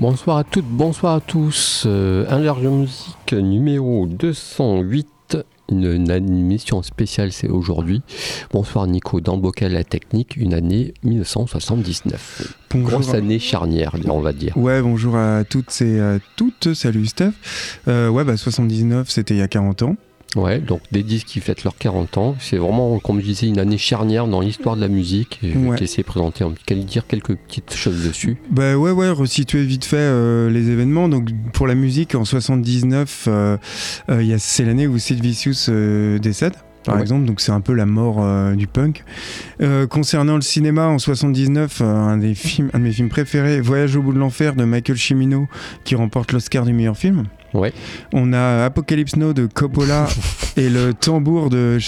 Bonsoir à toutes, bonsoir à tous. Euh, Enlargeur Music numéro 208. Une, une émission spéciale, c'est aujourd'hui. Bonsoir Nico, dans le bocal la technique, une année 1979. Bonjour. Grosse année charnière, on va dire. Ouais, bonjour à toutes et à toutes. Salut Steph. Euh, ouais, bah 79, c'était il y a 40 ans. Ouais, donc des disques qui fêtent leurs 40 ans. C'est vraiment, comme je disais, une année charnière dans l'histoire de la musique. Et je vais Ouais. te laisser présenter, en- dire quelques petites choses dessus. Bah ouais, ouais, resituer vite fait euh, les événements. Donc pour la musique, en 79, euh, euh, c'est l'année où Sid Vicious euh, décède. Par Ouais. exemple, donc c'est un peu la mort euh, du punk. Euh, concernant le cinéma, en 79, euh, un, des films, un de mes films préférés, Voyage au bout de l'enfer de Michael Cimino, qui remporte l'Oscar du meilleur film. Ouais. On a Apocalypse Now de Coppola et le tambour de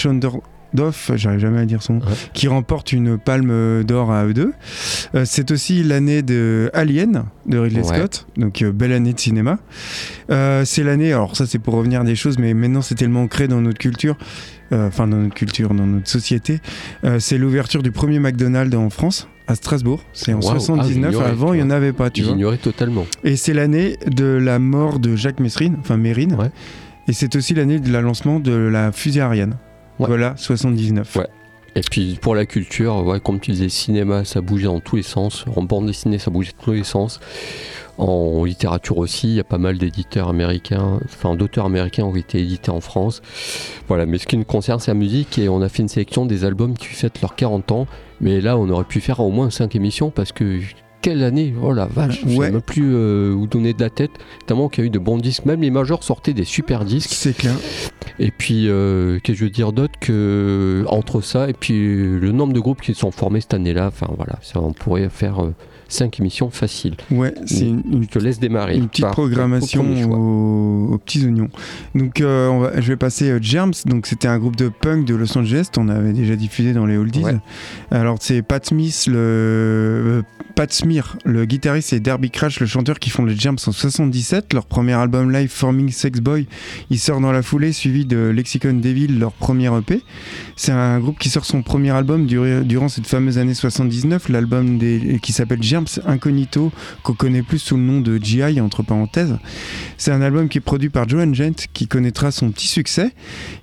Doff, j'arrive jamais à dire son nom, Ouais. qui remporte une palme d'or à eux deux. Euh, c'est aussi l'année de Alien de Ridley Ouais. Scott, donc euh, belle année de cinéma. Euh, c'est l'année, alors ça c'est pour revenir à des choses, mais maintenant c'est tellement ancré dans notre culture, enfin dans notre culture, dans notre société. C'est l'ouverture du premier McDonald's en France. À Strasbourg, c'est en Waouh. Ah, 79. j'ignorais, Avant, il n'y en avait pas, tu vois. J'ignorais totalement. Et c'est l'année de la mort de Jacques Messrine, enfin Mérine. Ouais. Et c'est aussi l'année de la lancement de la fusée Ariane. Ouais. Voilà, 79. Ouais. Et puis pour la culture, ouais, comme tu disais, cinéma, ça bougeait dans tous les sens. En bande dessinée, ça bougeait dans tous les sens. En littérature aussi, il y a pas mal d'éditeurs américains, enfin d'auteurs américains ont été édités en France. Voilà, mais ce qui nous concerne, c'est la musique et on a fait une sélection des albums qui fêtent leurs 40 ans. Mais là, on aurait pu faire au moins 5 émissions parce que quelle année Oh la vache, je sais même plus euh, où donner de la tête. Tellement qu'il y a eu de bons disques, même les majors sortaient des super disques. C'est clair. Et puis, euh, qu'est-ce que je veux dire d'autre que entre ça et puis le nombre de groupes qui se sont formés cette année-là, enfin voilà, ça, on pourrait faire 5 émissions faciles. Ouais, c'est une, une- Je te laisse démarrer. une petite programmation aux, aux petits oignons. Donc, euh, on va- je vais passer euh, Germs. Donc, c'était un groupe de punk de Los Angeles. On avait déjà diffusé dans les oldies. Ouais. Alors, c'est Pat Smith, le euh, Pat Smear, le guitariste, et Derby Crash, le chanteur, qui font les Germs en 77. Leur premier album live, Forming Sex Boy, il sort dans la foulée, suivi de Lexicon Devil, leur premier EP. C'est un groupe qui sort son premier album durant, durant cette fameuse année 79, l'album qui s'appelle Germs Incognito, qu'on connaît plus sous le nom de GI, entre parenthèses. C'est un album qui est produit par Joan Gent, qui connaîtra son petit succès.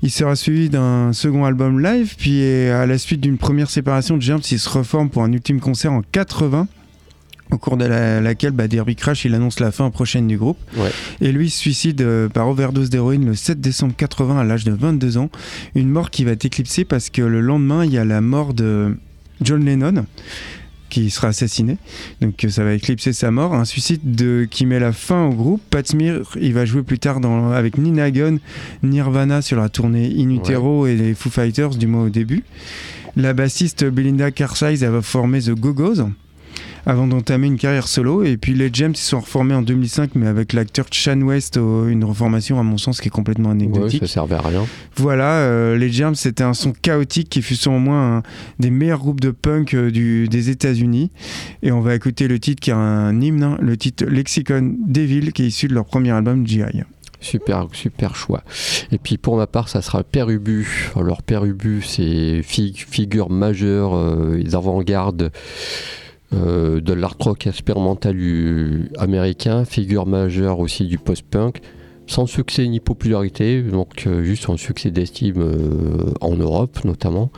Il sera suivi d'un second album live, puis à la suite d'une première séparation de Germs, il se reforme pour un ultime concert en 80 au cours de la- laquelle bah, Derby Crash il annonce la fin prochaine du groupe. Ouais. Et lui se suicide euh, par overdose d'héroïne le 7 décembre 80 à l'âge de 22 ans. Une mort qui va être éclipsée parce que le lendemain il y a la mort de John Lennon qui sera assassiné. Donc euh, ça va éclipser sa mort. Un suicide de, qui met la fin au groupe. Pat Smear, il va jouer plus tard dans, avec Nina Nirvana sur la tournée In Utero et les Foo Fighters du mois au début. La bassiste Belinda Carlisle elle va former The Go-Go's avant d'entamer une carrière solo. Et puis les Gems ils sont reformés en 2005, mais avec l'acteur Chan West, une reformation à mon sens qui est complètement Ouais, anecdotique. ça servait à rien. Voilà, euh, les Germs, c'était un son chaotique qui fut selon moi un des meilleurs groupes de punk euh, du, des États-Unis. Et on va écouter le titre qui est un hymne, hein, le titre Lexicon Devil, qui est issu de leur premier album GI. Super, super choix. Et puis pour ma part, ça sera Père Ubu. Alors Père Ubu, c'est fi- figure majeure euh, des avant-gardes euh, de l'art rock expérimental américain, figure majeure aussi du post-punk, sans succès ni popularité, donc euh, juste un succès d'estime euh, en Europe notamment.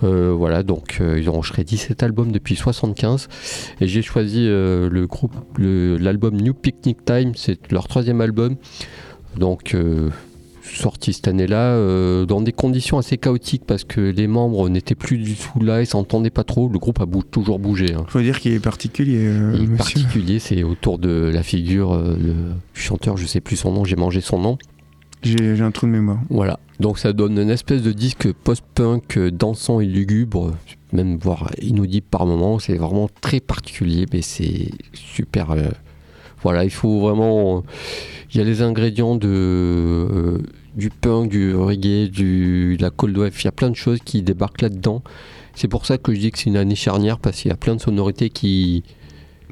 Voilà, donc ils ont enregistré 17 albums depuis 75 et j'ai choisi le groupe, l'album New Picnic Time, c'est leur troisième album. Sorti cette année-là, euh, dans des conditions assez chaotiques parce que les membres n'étaient plus du tout là, ils s'entendaient pas trop. Le groupe a bou- toujours bougé. hein. Faut dire qu'il est particulier, euh, Et monsieur. particulier, c'est autour de la figure euh, le chanteur, je sais plus son nom, j'ai mangé son nom. J'ai un trou de mémoire. Voilà, donc ça donne une espèce de disque post-punk euh, dansant et lugubre, même voire inaudible par moment. C'est vraiment très particulier, mais c'est super. Voilà, il faut vraiment. Il y a les ingrédients de, euh, du punk, du reggae, du, de la cold wave. Il y a plein de choses qui débarquent là-dedans. C'est pour ça que je dis que c'est une année charnière parce qu'il y a plein de sonorités qui,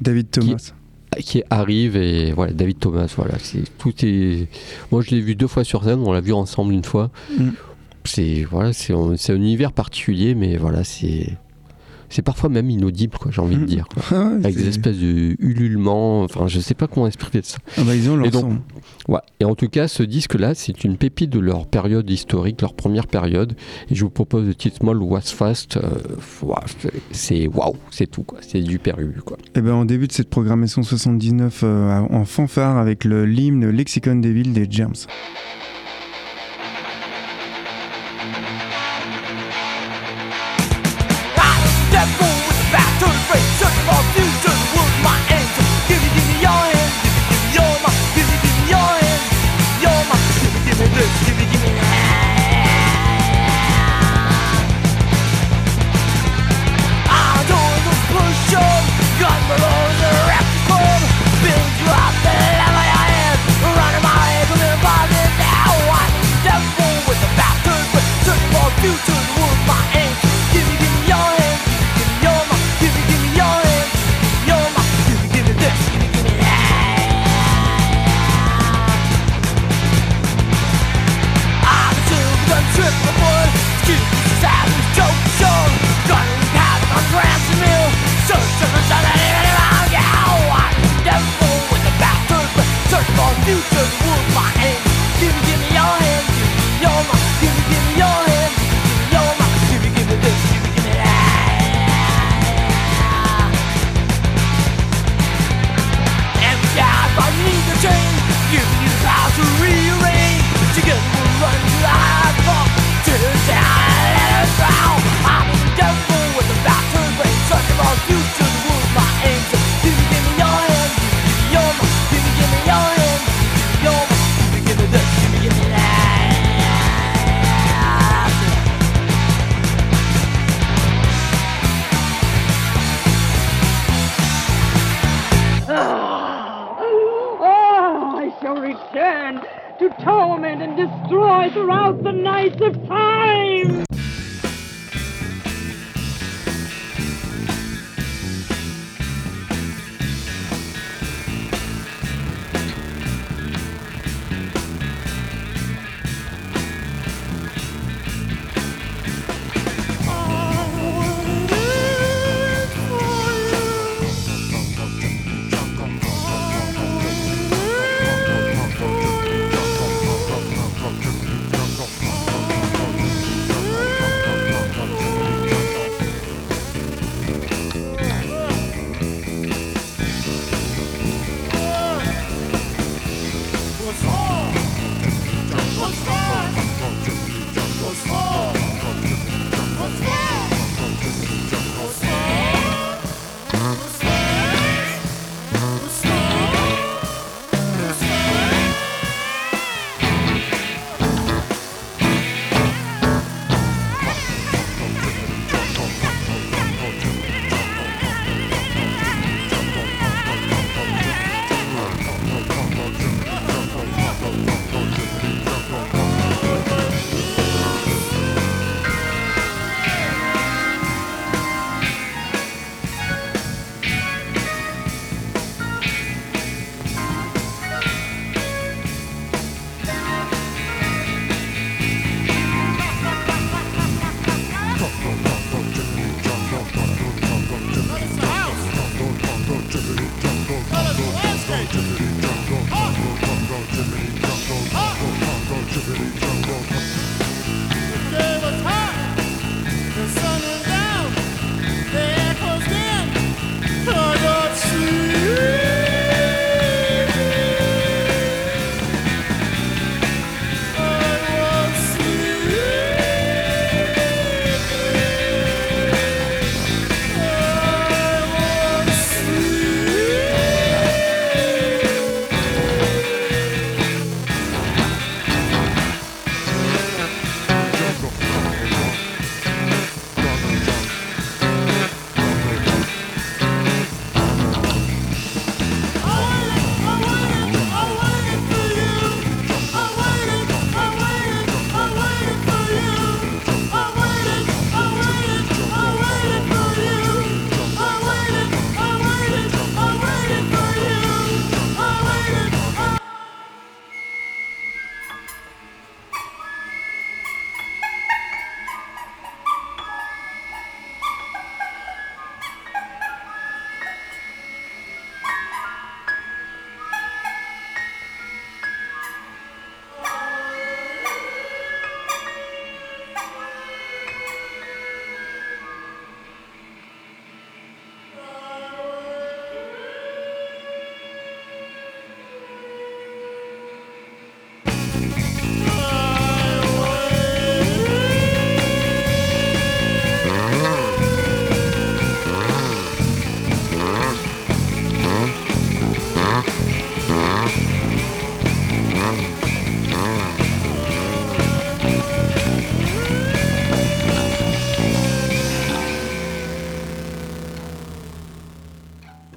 David Thomas. qui arrive et voilà David Thomas voilà c'est tout est moi je l'ai vu deux fois sur scène on l'a vu ensemble une fois Mm. c'est voilà c'est un, c'est un univers particulier mais voilà c'est c'est parfois même inaudible quoi j'ai envie de Mm. dire quoi. Ah avec des espèces de ululements enfin je sais pas comment expliquer ça Ah bah, ils ont leur Et donc- son. ouais. et en tout cas ce disque là c'est une pépite de leur période historique leur première période et je vous propose le titre Small Was Fast euh, c'est- waouh c'est tout quoi c'est du perru quoi Eh ben, on débute cette programmation 79 euh, en fanfare avec le l'hymne Lexicon des villes des Germs.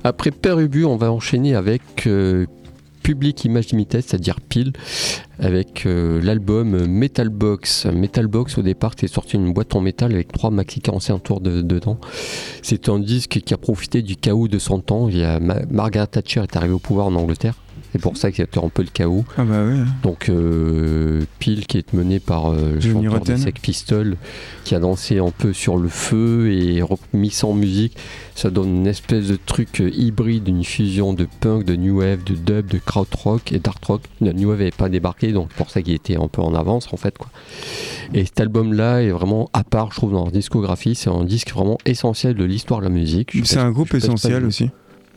Après Père Ubu, on va enchaîner avec euh, Public Image Limited, c'est-à-dire Pile, avec euh, l'album Metalbox. Metalbox, au départ, c'est sorti une boîte en métal avec trois maxi 45 tours de- dedans. C'est un disque qui a profité du chaos de son temps. Il Margaret Thatcher est arrivée au pouvoir en Angleterre. C'est pour ça qu'il y a un peu le chaos. Ah bah ouais. Donc euh, Pile qui est mené par euh, le Johnny chanteur des. Sex Pistols qui a dansé un peu sur le feu et remis en musique. Ça donne une espèce de truc euh, hybride, une fusion de punk, de new wave, de dub, de krautrock et d'art rock. Le new wave n'avait pas débarqué donc c'est pour ça qu'il était un peu en avance en fait quoi. Et cet album là est vraiment à part je trouve dans leur discographie. C'est un disque vraiment essentiel de l'histoire de la musique. C'est un groupe essentiel aussi.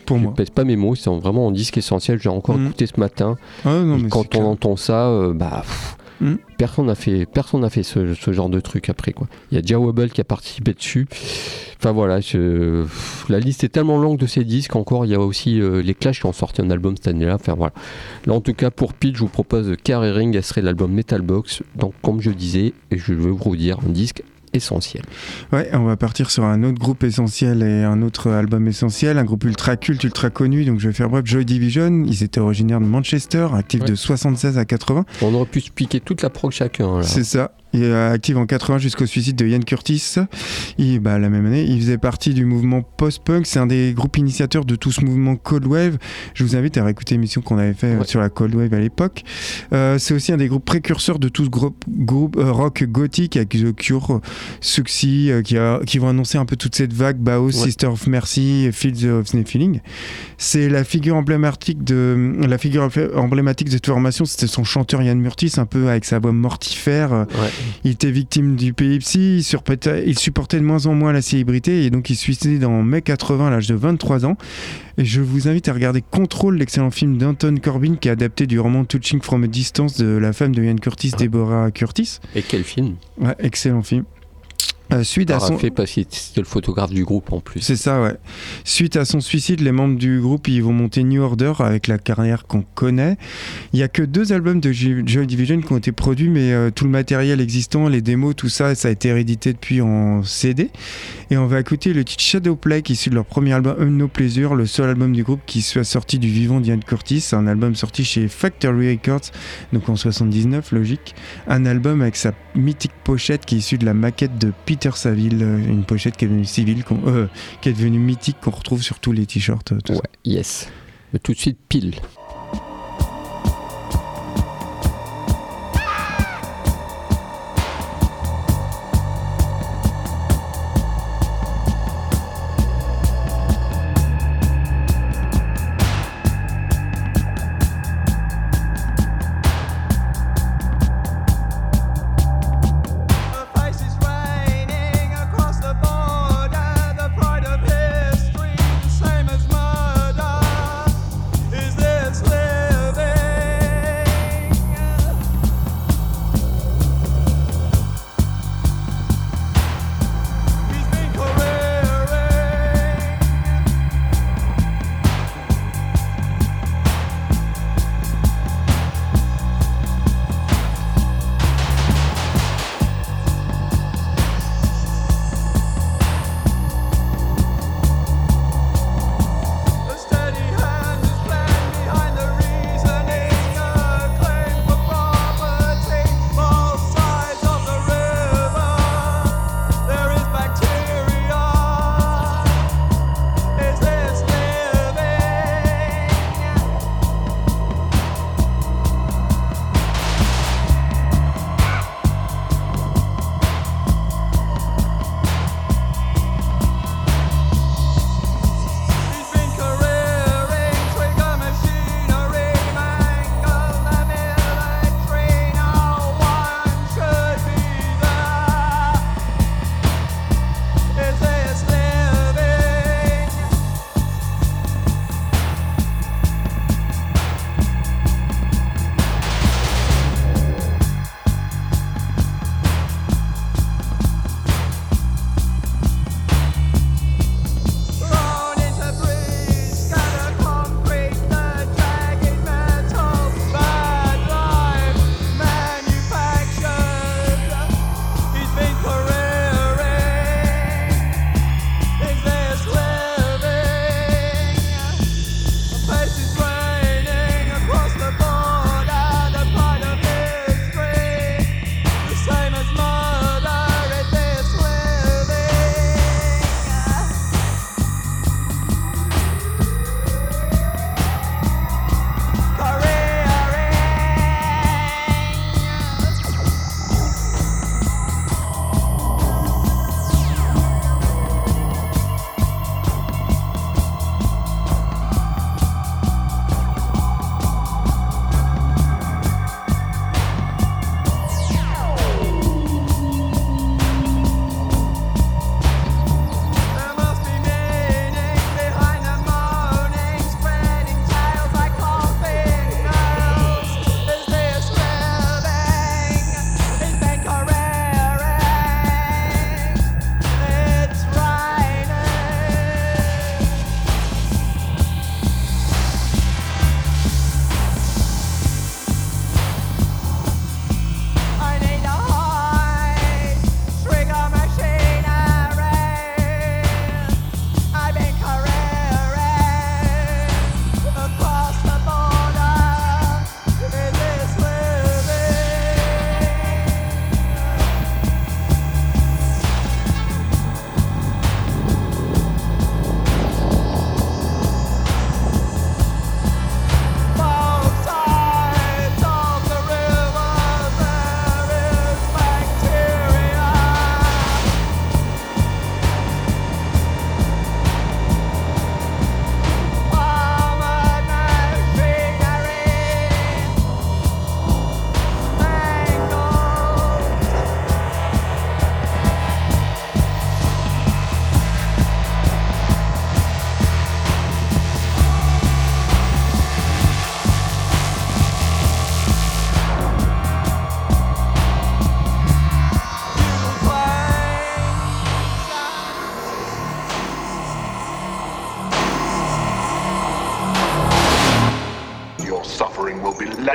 Pour Je moi. pèse pas mes mots, c'est vraiment un disque essentiel. J'ai encore Mhm. écouté ce matin. Ah non, mais quand on clair. entend ça, euh, bah, pff, Mm. personne n'a fait, personne n'a fait ce, ce genre de truc après quoi. Il y a Dia Wobble qui a participé dessus. Enfin voilà, je- pff, la liste est tellement longue de ces disques. Encore, il y a aussi euh, les Clash qui ont sorti un album cette année-là. Enfin voilà. Là en tout cas pour Pete, je vous propose Car Ring, elle serait l'album Metalbox. Donc comme je disais, et je veux vous dire, un disque essentiel. Ouais, on va partir sur un autre groupe essentiel et un autre album essentiel, un groupe ultra culte, ultra connu. Donc je vais faire bref, Joy Division. Ils étaient originaires de Manchester, actifs Ouais. de 76 à 80. On aurait pu se piquer toute la prog chacun. C'est ça. Il est actif en 80 jusqu'au suicide de Ian Curtis. Et bah, la même année, il faisait partie du mouvement post-punk. C'est un des groupes initiateurs de tout ce mouvement Cold Wave. Je vous invite à réécouter l'émission qu'on avait fait euh, Ouais. sur la Cold Wave à l'époque. Euh, c'est aussi un des groupes précurseurs de tout ce groupe, groupe euh, rock gothique avec The Cure, Suxy, euh, qui, a- qui vont annoncer un peu toute cette vague Baos, Sister of Mercy, Fields of Sniffling. C'est la figure emblématique de la figure emblématique de cette formation, c'était son chanteur Ian Murtis, un peu avec sa voix mortifère. euh, Ouais. Il était victime du PIPSI, il supportait, il supportait de moins en moins la célébrité et donc il se suicidait en mai 80 à l'âge de 23 ans. Et je vous invite à regarder Control, l'excellent film d'Anton Corbin qui est adapté du roman Touching from a Distance de la femme de Ian Curtis, Deborah Curtis. Et quel film? Ouais, excellent film. Euh, suite à son... fait parce c'était le photographe du groupe en plus. C'est ça, ouais. Suite à son suicide, les membres du groupe ils vont monter New Order avec la carrière qu'on connaît. Il y a que deux albums de Joy Division qui ont été produits, mais euh, tout le matériel existant, les démos, tout ça, ça a été réédité depuis en CD. Et on va écouter le titre Shadowplay qui est issu de leur premier album Un No Pleasure, le seul album du groupe qui soit sorti du vivant d'Ian Curtis. Un album sorti chez Factory Records, donc en 79, logique. Un album avec sa mythique pochette qui est issue de la maquette de Peter Saville, euh, une pochette qui est devenue civile, euh, qui est devenue mythique, qu'on retrouve sur tous les t-shirts. euh, Ouais, ça. yes. Tout de suite, pile.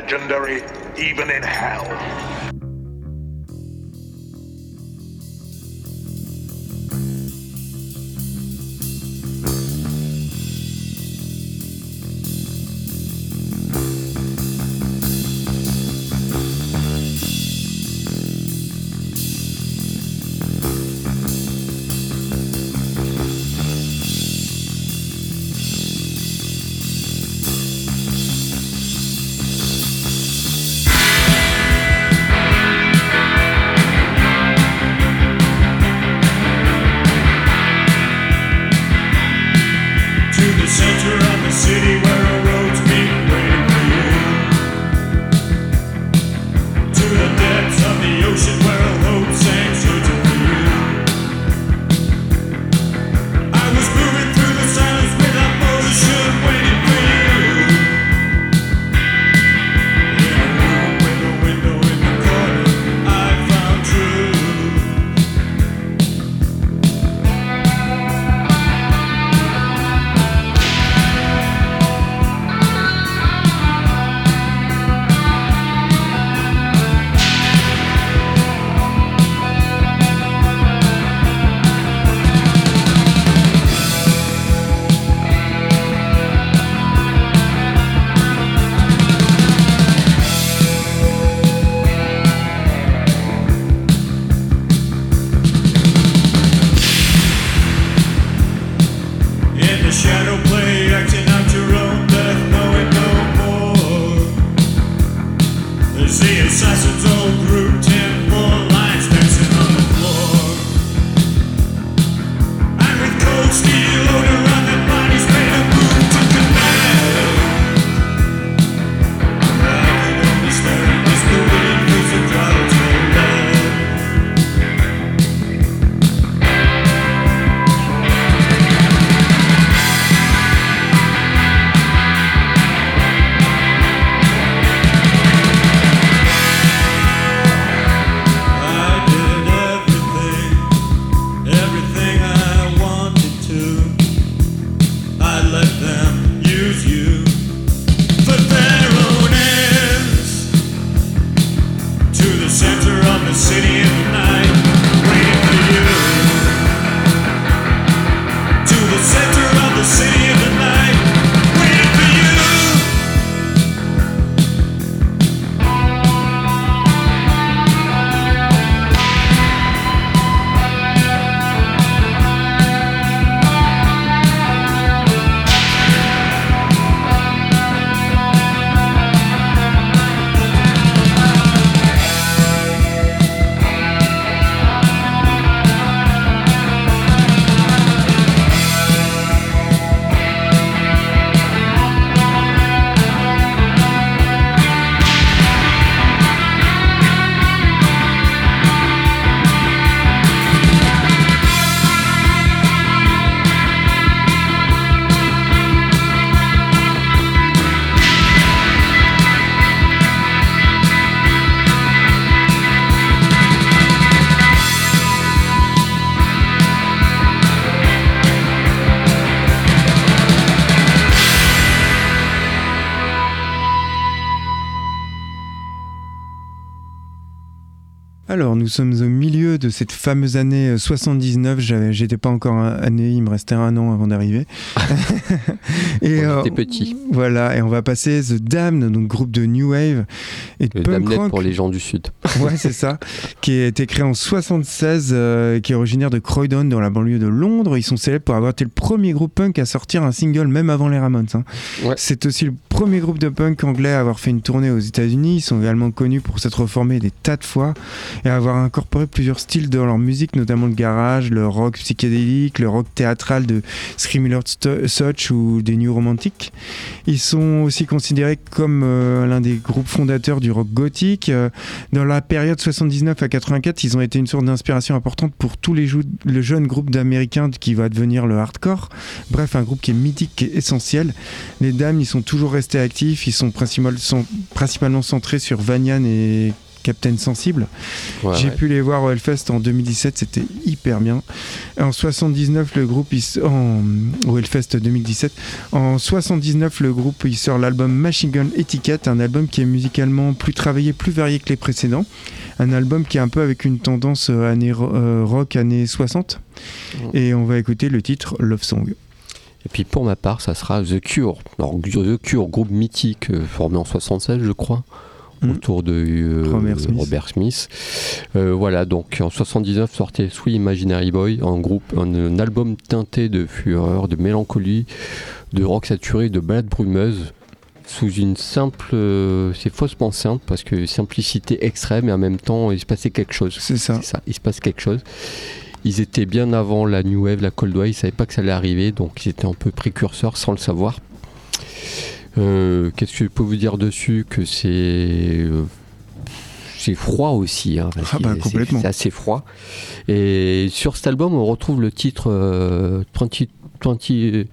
Legendary even in hell. Shadow Alors, nous sommes au milieu de cette fameuse année euh, 79. J'avais, j'étais pas encore un- né, il me restait un an avant d'arriver. et On euh, était petits. Voilà, et on va passer The Damned, donc groupe de new wave et de punk rock. pour les gens du Sud. Ouais, c'est ça. qui a été créé en 76, euh, qui est originaire de Croydon, dans la banlieue de Londres. Ils sont célèbres pour avoir été le premier groupe punk à sortir un single, même avant les Ramones. hein. Ouais. C'est aussi le premier groupe de punk anglais à avoir fait une tournée aux États-Unis. Ils sont également connus pour s'être reformés des tas de fois et avoir incorporé plusieurs styles dans leur musique, notamment le garage, le rock psychédélique, le rock théâtral de Screaming Lord Such ou des New Romantics. Ils sont aussi considérés comme euh, l'un des groupes fondateurs du rock gothique. Euh, dans la période 79 à 84, ils ont été une source d'inspiration importante pour tous les le jeune groupe d'Américains qui va devenir le hardcore. Bref, un groupe qui est mythique, qui est essentiel. Les dames, ils sont toujours restés actifs. Ils sont principalement centrés sur Vanyan et Captain Sensible. Ouais, J'ai ouais. pu les voir au Hellfest en 2017, c'était hyper bien. En 79, le groupe en, au Hellfest 2017. En 79, le groupe il sort l'album Machine Gun Etiquette, un album qui est musicalement plus travaillé, plus varié que les précédents. Un album qui est un peu avec une tendance euh, année euh, rock années 60. Et on va écouter le titre Love Song. Et puis pour ma part, ça sera The Cure. Alors, The Cure, groupe mythique euh, formé en 76, je crois, Mhm. autour de euh, Robert Smith. Robert Smith. Euh, voilà, donc en 79 sortait Sweet Imaginary Boy, un groupe, un, un album teinté de fureur, de mélancolie, de rock saturé, de balade brumeuse. Sous une simple. euh, c'est faussement simple parce que simplicité extrême et en même temps il se passait quelque chose. C'est ça. Il se passe quelque chose. Ils étaient bien avant la New Wave, la Cold Wave, ils savaient pas que ça allait arriver, donc ils étaient un peu précurseurs sans le savoir. Euh, Qu'est-ce que je peux vous dire dessus Que c'est. euh, c'est froid aussi. hein, Ah bah, c'est- complètement. C'est assez froid. Et sur cet album, on retrouve le titre euh, 20. 20 euh,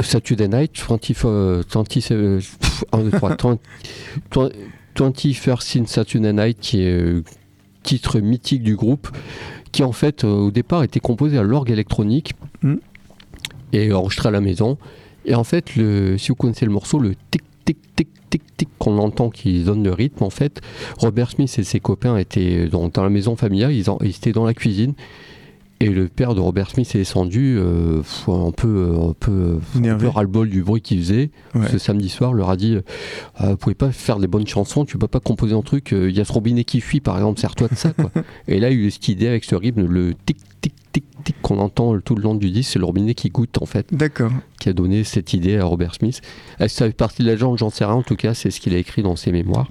Saturday Night, 20, euh, 20, euh, pff, un, deux, trois, 20 20 21st in Saturday Night, qui est euh, titre mythique du groupe, qui en fait euh, au départ était composé à l'orgue électronique Mm. et enregistré à la maison. Et en fait, si vous connaissez le morceau, le tic tic tic tic tic qu'on entend qui donne le rythme, en fait, Robert Smith et ses copains étaient dans, la maison familiale, ils étaient dans la cuisine. Et le père de Robert Smith est descendu euh, un peu, un peu, un Énervé. peu ras-le-bol du bruit qu'il faisait Ouais. ce samedi soir, leur a dit euh, Ah, Vous pouvez pas faire des bonnes chansons, tu peux pas composer un truc. euh, Il y a ce robinet qui fuit, par exemple, sers-toi de ça. Quoi. Et là, il y a eu cette idée avec ce rythme, le tic, tic, tic, tic qu'on entend tout le long du disque, c'est le robinet qui goûte, en fait, D'accord. qui a donné cette idée à Robert Smith. Est-ce que ça fait partie de la légende J'en sais rien. En tout cas, c'est ce qu'il a écrit dans ses mémoires.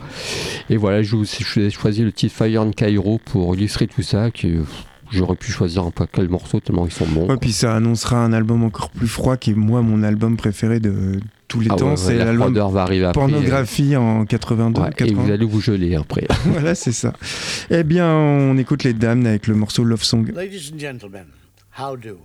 Et voilà, je vous ai choisi le titre Fire and Cairo pour illustrer tout ça. Euh, J'aurais pu choisir un peu quel morceau tellement ils sont bons. Ouais, puis ça annoncera un album encore plus froid qui est moi mon album préféré de tous les Ah temps. ouais, ouais, c'est la l'album va arriver après. Pornographie en 82. Ouais, et 80. vous allez vous geler après. voilà, c'est ça. Eh bien, on écoute les dames avec le morceau Love Song. Ladies and gentlemen, how do?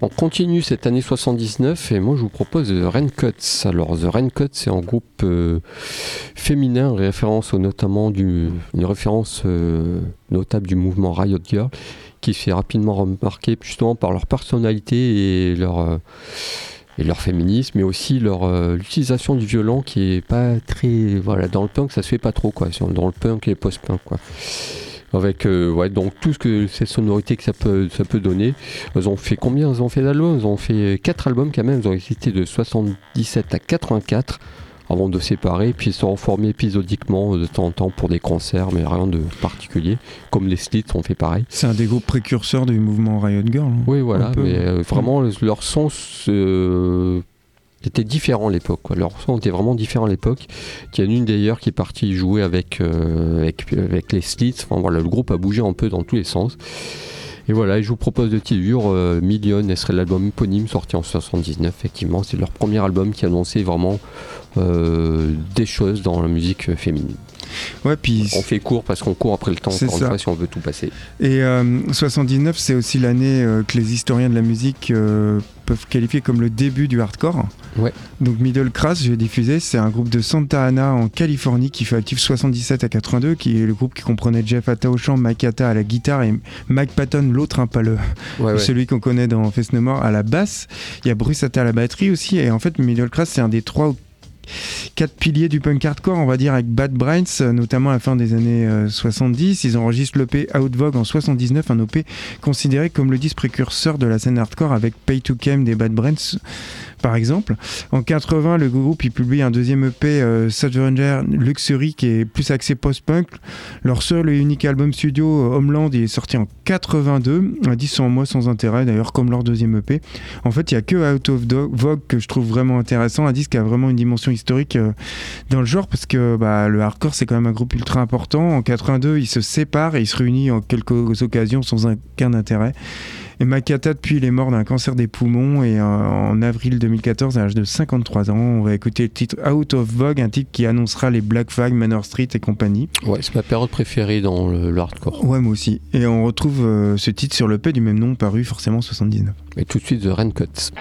On continue cette année 79 et moi je vous propose The Raincoats. Alors The Raincoats c'est un groupe euh, féminin, référence au- notamment du, une référence euh, notable du mouvement Riot Girl qui se fait rapidement remarquer justement par leur personnalité et leur, euh, et féminisme, mais aussi leur euh, l'utilisation du violon qui est pas très voilà dans le punk ça se fait pas trop quoi, dans le punk et post-punk quoi. Avec euh, ouais, donc tout ce que ces sonorités que ça peut ça peut donner. Ils ont fait combien? Ils ont fait d'albums Ils ont fait 4 albums quand même. Ils ont existé de 77 à 84 avant de se séparer. Puis ils se sont reformés épisodiquement euh, de temps en temps pour des concerts, mais rien de particulier. Comme les Slits ont fait pareil. C'est un des groupes précurseurs du mouvement Riot Girl. hein. Oui, voilà. Mais euh, vraiment, le- leur son euh, était différent à l'époque. quoi. Leur son était vraiment différent à l'époque. Il y en a une d'ailleurs qui est partie jouer avec, euh, les Slits. Enfin, le groupe a bougé un peu dans tous les sens. Et voilà, je vous propose de Tillure, euh, Million, et serait l'album éponyme sorti en 79, effectivement. C'est leur premier album qui annonçait vraiment euh, des choses dans la musique féminine. Ouais, puis On fait court parce qu'on court après le temps, encore une fois, si on veut tout passer. Et euh, 79, c'est aussi l'année euh, que les historiens de la musique euh, peuvent qualifier comme le début du hardcore. Ouais. Donc Middle Crass, j'ai diffusé, c'est un groupe de Santa Ana en Californie qui fait actif 77 à 82, qui est le groupe qui comprenait Jeff Atta au chant, Mike Atta à la guitare et Mike Patton, l'autre, hein, pas le, Ouais, ouais. celui qu'on connaît dans Face No More, à la basse. Il y a Bruce Atta à la batterie aussi. Et en fait, Middle Class, c'est un des trois ou quatre piliers du punk hardcore, on va dire, avec Bad Brains, euh, notamment à la fin des années euh, 70. Ils enregistrent l'EP Out Vogue en 79, un EP considéré comme le disque précurseur de la scène hardcore avec Pay to Came des Bad Brains, par exemple. En 80, le groupe il publie un deuxième EP, euh, Surgenger Luxury, qui est plus axé post-punk. Leur seul et unique album studio, euh, Homeland, il est sorti en 82, un disque sans moi sans intérêt, d'ailleurs, comme leur deuxième EP. En fait, il n'y a que Out of Vogue que je trouve vraiment intéressant, un disque qui a vraiment une dimension historique euh, dans le genre, parce que bah, le hardcore, c'est quand même un groupe ultra important. En 82, ils se séparent et ils se réunissent en quelques occasions sans aucun intérêt. Et Makata, depuis, il est mort d'un cancer des poumons et euh, en avril 2014, à l'âge de 53 ans, on va écouter le titre Out of Vogue, un titre qui annoncera les Black Flag, Manor Street et compagnie. Ouais, c'est ma période préférée dans le, le hardcore. Ouais, moi aussi. Et on retrouve euh, ce titre sur le P du même nom, paru forcément en 79. Et tout de suite, The Raincoats.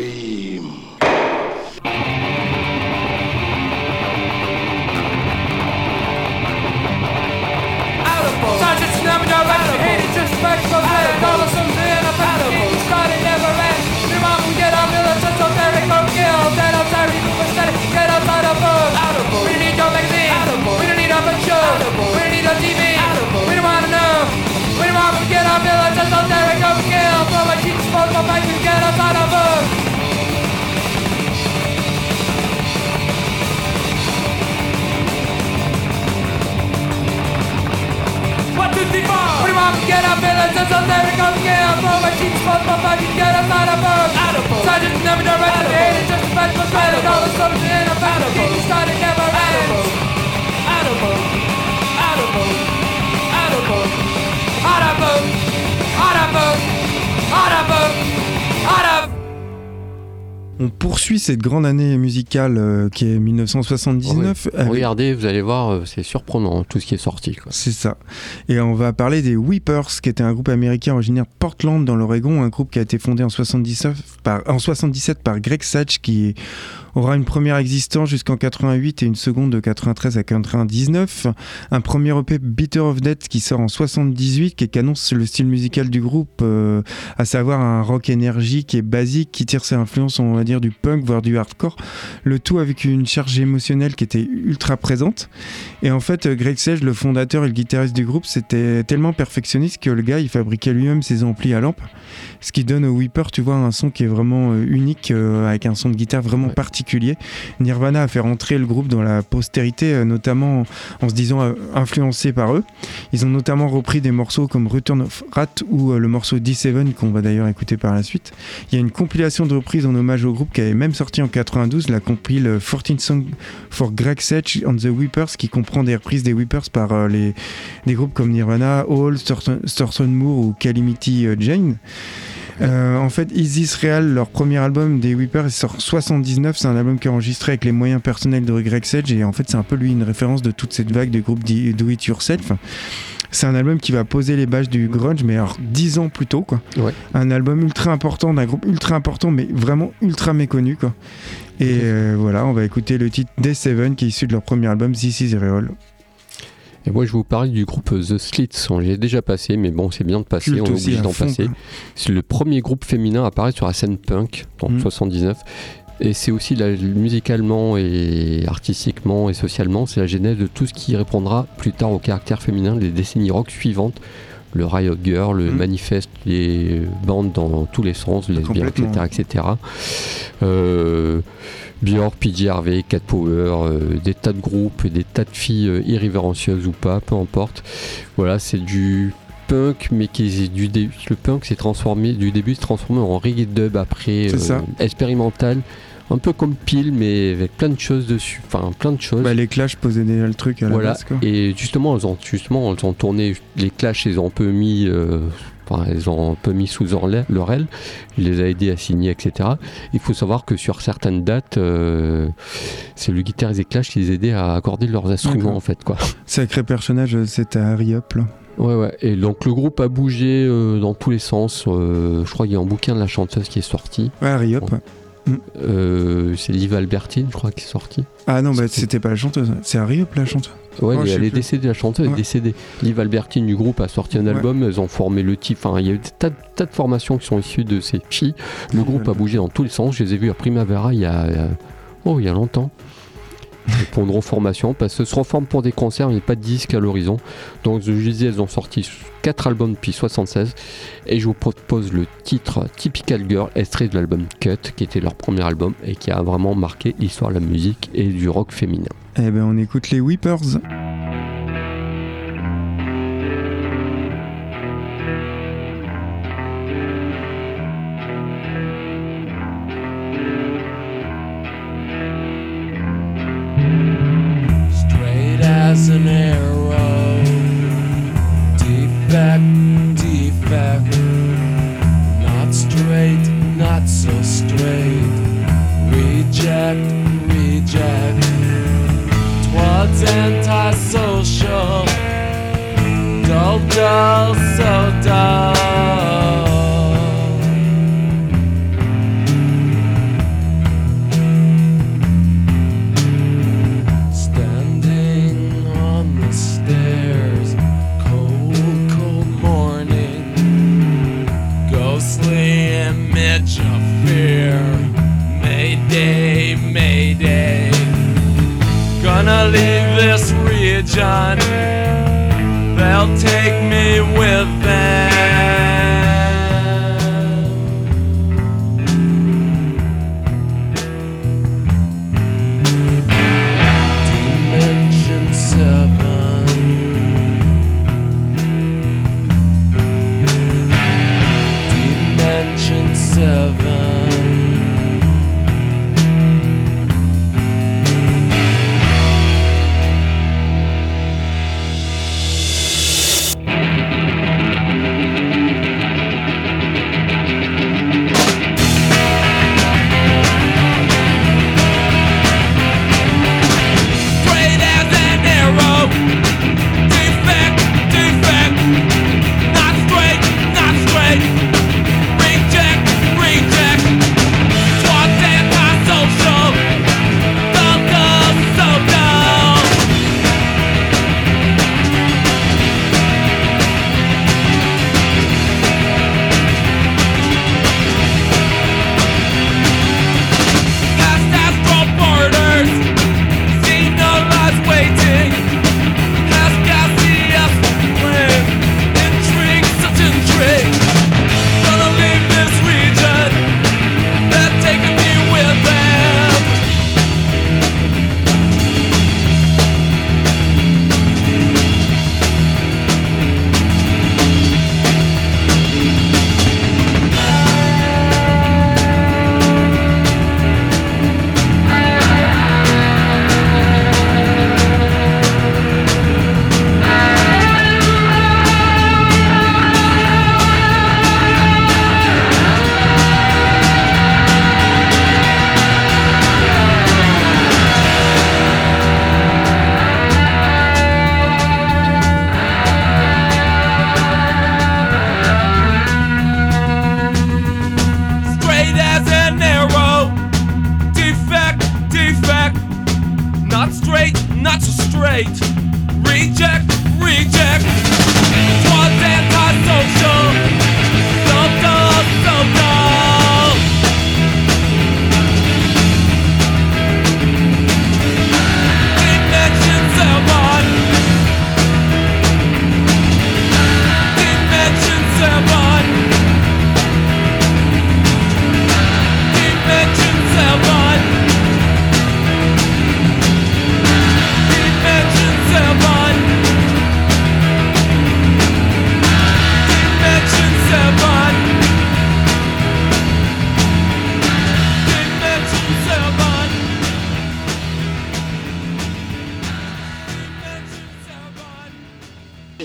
e On poursuit cette grande année musicale euh, qui est 1979. avec- Regardez, vous allez voir, euh, c'est surprenant tout ce qui est sorti. C'est ça. Et on va parler des Weepers, qui était un groupe américain originaire de Portland, dans l'Oregon, un groupe qui a été fondé en 77 par, en 77 par Greg Satch, qui aura une première existence jusqu'en 88 et une seconde de 93 à 99. Un premier EP Bitter of Death qui sort en 78, qui annonce le style musical du groupe, euh, à savoir un rock énergique et basique qui tire ses influences, on va dire, du punk, voire du hardcore. Le tout avec une charge émotionnelle qui était ultra présente. Et en fait, euh, Greg Sage, le fondateur et le guitariste du groupe, c'était tellement perfectionniste que le gars, il fabriquait lui-même ses amplis à lampe. Ce qui donne au Weeper, tu vois, un son qui est vraiment euh, unique, euh, avec un son de guitare vraiment Ouais. particulier. Nirvana a fait rentrer le groupe dans la postérité, euh, notamment en se disant euh, influencé par eux. Ils ont notamment repris des morceaux comme Return of Rat ou euh, le morceau D7 qu'on va d'ailleurs écouter par la suite. Il y a une compilation de reprises en hommage au groupe qui avait même sorti en 92, la compile euh, 14 Songs for Greg Sage on the Weepers, qui comprend des reprises des Weepers par les, des groupes comme Nirvana, Hall, Storson Moore ou Calamity Jane. Euh, en fait, Is This Real, leur premier album des Weepers, il sort en 79. C'est un album qui est enregistré avec les moyens personnels de Greg Sage. Et en fait, c'est un peu lui une référence de toute cette vague de groupes do it yourself. C'est un album qui va poser les bases du grunge, mais alors dix ans plus tôt, quoi. Ouais. Un album ultra important, d'un groupe ultra important, mais vraiment ultra méconnu, quoi. Et euh, voilà, on va écouter le titre Day 7 qui est issu de leur premier album This Is Real. Et moi, je vous parler du groupe The Slits. On l'ai déjà passé, mais bon, c'est bien de passer. Culte on est obligé d'en passer. C'est le premier groupe féminin à apparaître sur la scène punk, en Mm. 79. Et c'est aussi la- musicalement et artistiquement et socialement, c'est la genèse de tout ce qui répondra plus tard au caractère féminin des décennies rock suivantes. Le Riot Girl, le Mm. manifeste, les bandes dans tous les sens, lesbiennes, etc. Etc. Euh, Björk, PJ Harvey, Cat Power, euh, des tas de groupes, des tas de filles euh, irrévérencieuses ou pas, peu importe. Voilà, c'est du punk, mais qui est du dé- le punk s'est transformé, du début s'est transformé en reggae dub après, ça. expérimental, un peu comme pile, mais avec plein de choses dessus, enfin plein de choses. Bah, les Clash posaient déjà le truc à la base, quoi. Et justement, elles ont justement, elles ont tourné les Clash, ils ont un peu mis, euh, enfin, elles ont un peu mis sous leur aile. Il les a aidés à signer, etc. Il faut savoir que sur certaines dates, euh, c'est le guitariste des Clash qui les aidait à accorder leurs instruments en fait, quoi. Sacré personnage, euh, c'était Harry Up, là. Ouais, ouais. Et donc le groupe a bougé euh, dans tous les sens. Euh, je crois qu'il y a un bouquin de la chanteuse qui est sorti. Ouais, Harry Up. Bon. ouais. Euh, c'est Liv Albertine, je crois, qui est sorti. Ah non, bah, C'était- pas la chanteuse. C'est Harry Up, la chanteuse. Ouais, Oh, elle, est plus. décédée, la chanteuse Ouais. est décédée. Liv Albertine du groupe a sorti un Ouais. album, elles ont formé le type. Enfin, il y a eu des tas, de- tas de formations qui sont issues de ces filles. Le groupe a bougé dans tous les sens. Je les ai vus à Primavera il y a, euh, oh, il y a longtemps. Pour une reformation, parce que se reforment pour des concerts, a pas de disque à l'horizon. Donc, je disais, elles ont sorti 4 albums depuis 76. Et je vous propose le titre Typical Girl, extrait de l'album Cut, qui était leur premier album et qui a vraiment marqué l'histoire de la musique et du rock féminin. Eh ben, on écoute les Weepers.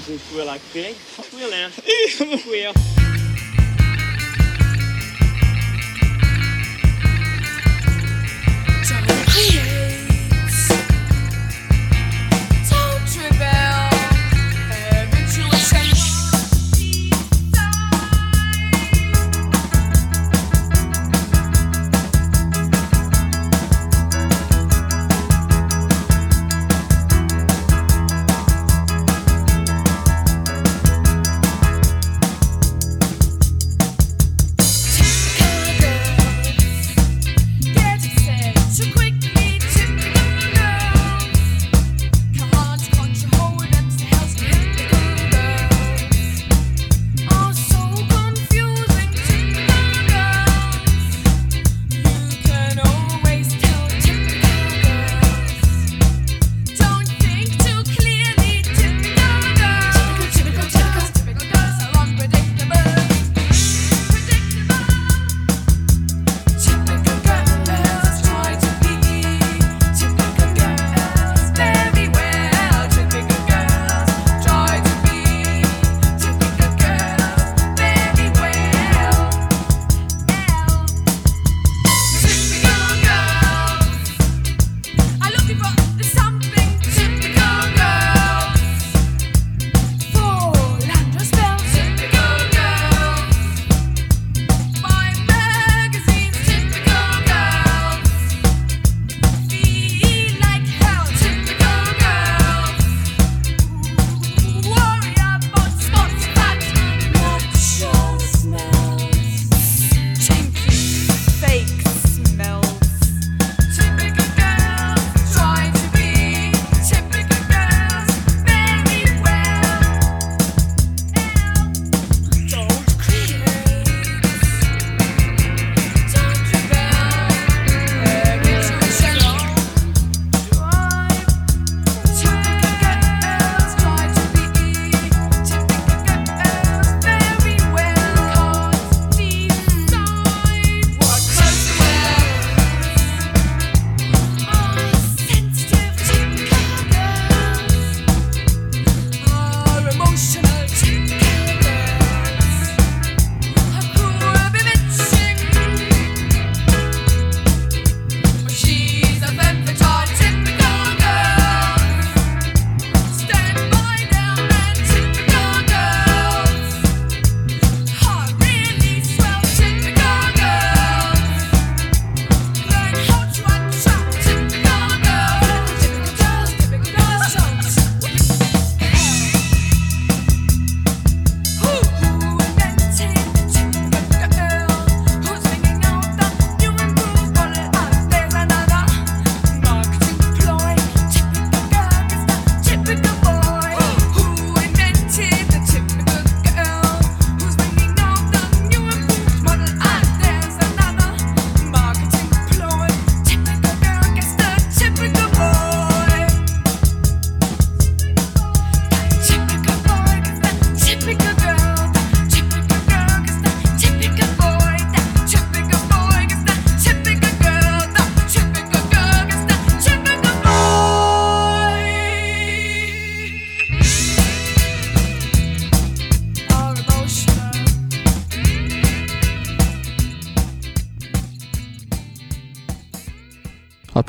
que a gente foi lá que fez? Fui lá. Fui.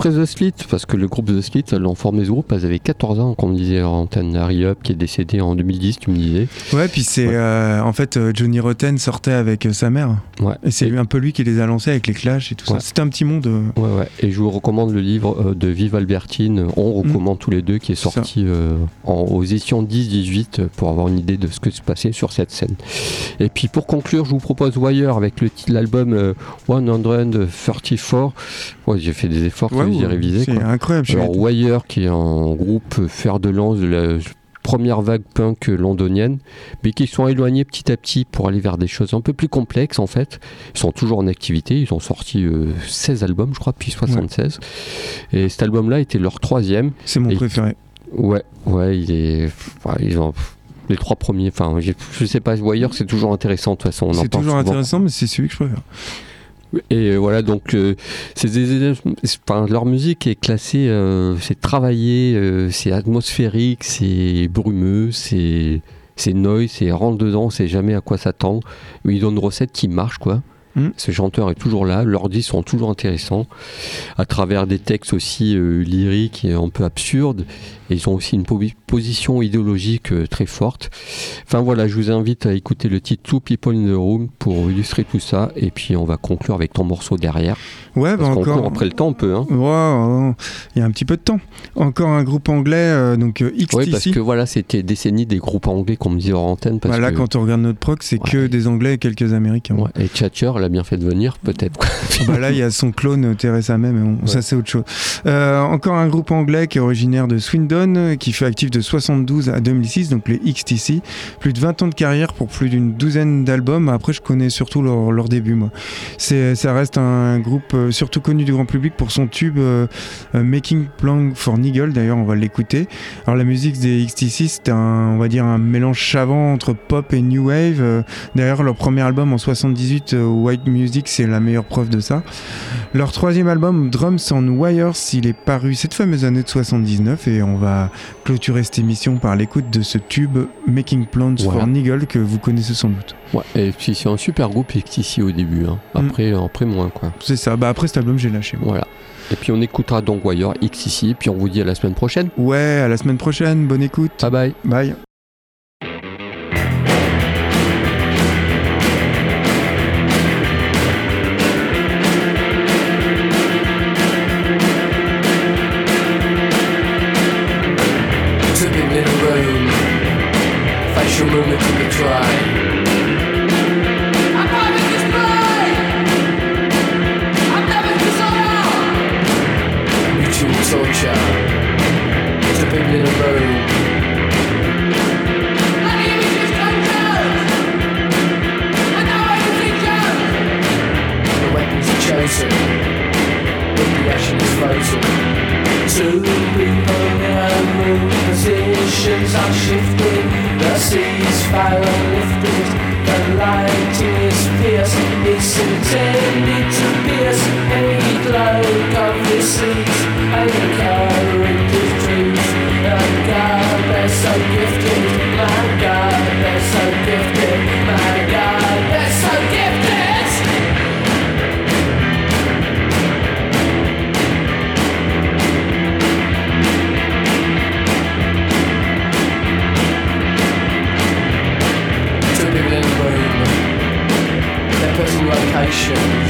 Après The Slit, parce que le groupe The Slit, elles ont formé ce groupe, elles avaient 14 ans, comme on disait en antenne. Harry Up, qui est décédé en 2010, tu me disais. Ouais, puis c'est euh, en fait euh, Johnny Rotten sortait avec euh, sa mère. Ouais. Et c'est un peu lui qui les a lancés avec les Clash et tout Ouais. ça. C'était un petit monde. euh, Ouais, ouais. Et je vous recommande le livre de Vive Albertine, on recommande tous les deux, qui est sorti euh, en, aux éditions 10-18 euh, pour avoir une idée de ce que se passait sur cette scène. Et puis pour conclure, je vous propose Wire avec le titre de l'album euh, 134. Ouais, j'ai fait des efforts, ouais, j'ai révisé. C'est incroyable. Alors Wire, qui est un groupe fer de lance de la première vague punk londonienne, mais qui sont éloignés petit à petit pour aller vers des choses un peu plus complexes en fait. Ils sont toujours en activité, ils ont sorti euh, 16 albums je crois depuis 76. Et cet album-là était leur troisième. C'est mon Et- préféré. Ouais, ouais, il est... ouais, ils ont... Les trois premiers, enfin, je sais pas, Wire c'est toujours intéressant de toute façon. C'est toujours souvent. intéressant, mais c'est celui que je préfère. Et euh, voilà, donc euh, c'est des- leur musique est classée, euh, c'est travaillé, c'est atmosphérique, c'est brumeux, c'est c'est noise, c'est rentre dedans, sait jamais à quoi s'attendre. Ils ont une recette qui marche, quoi. Mm. Ce chanteur est toujours là, leurs disques sont toujours intéressants, à travers des textes aussi euh, lyriques et un peu absurdes. Et ils ont aussi une po- position idéologique euh, très forte. Enfin voilà, je vous invite à écouter le titre Two People in the Room pour illustrer tout ça. Et puis on va conclure avec ton morceau derrière. Ouais, bah Parce encore. court après le temps, on peut. Hein. Ouais, ouais, il y a un petit peu de temps. Encore un groupe anglais, euh, donc euh, XTC. Oui, parce que voilà, c'était décennie des groupes anglais qu'on me disait hors antenne. Parce Bah là, que, quand on regarde notre proc, c'est que des Anglais et quelques Américains. Ouais, et Thatcher l'a bien fait de venir, peut-être. quoi. bah là, il y a son clone euh, Theresa May, mais bon, ça c'est autre chose. Euh, encore un groupe anglais qui est originaire de Swindon, euh, qui fait actif de 72 à 2006, donc les XTC. Plus de 20 ans de carrière pour plus d'une douzaine d'albums. Après, je connais surtout leur, leur début, moi. Ça reste un groupe euh, surtout connu du grand public pour son tube euh, euh, Making Plan for Nigel. D'ailleurs, on va l'écouter. Alors, la musique des XTC, c'est un, on va dire, un mélange savant entre pop et new wave. D'ailleurs, leur premier album en 78, euh, White Music, c'est la meilleure preuve de ça. Leur troisième album, Drums on Wires, il est paru cette fameuse année de 79 et on va clôturer cette émission par l'écoute de ce tube Making Plans Voilà. for Nigel que vous connaissez sans doute. Ouais, et puis c'est un super groupe ici au début. hein. Après, après moins, quoi. C'est ça, bah après cet album j'ai lâché. moi. Voilà. Et puis on écoutera donc Wire X ici, puis on vous dit à la semaine prochaine. Ouais, à la semaine prochaine, bonne écoute. Bye bye. Bye. Is fierce. It's intended to pierce any cloak of deceit and Revolution.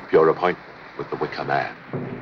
Keep your appointment with the Wicker Man.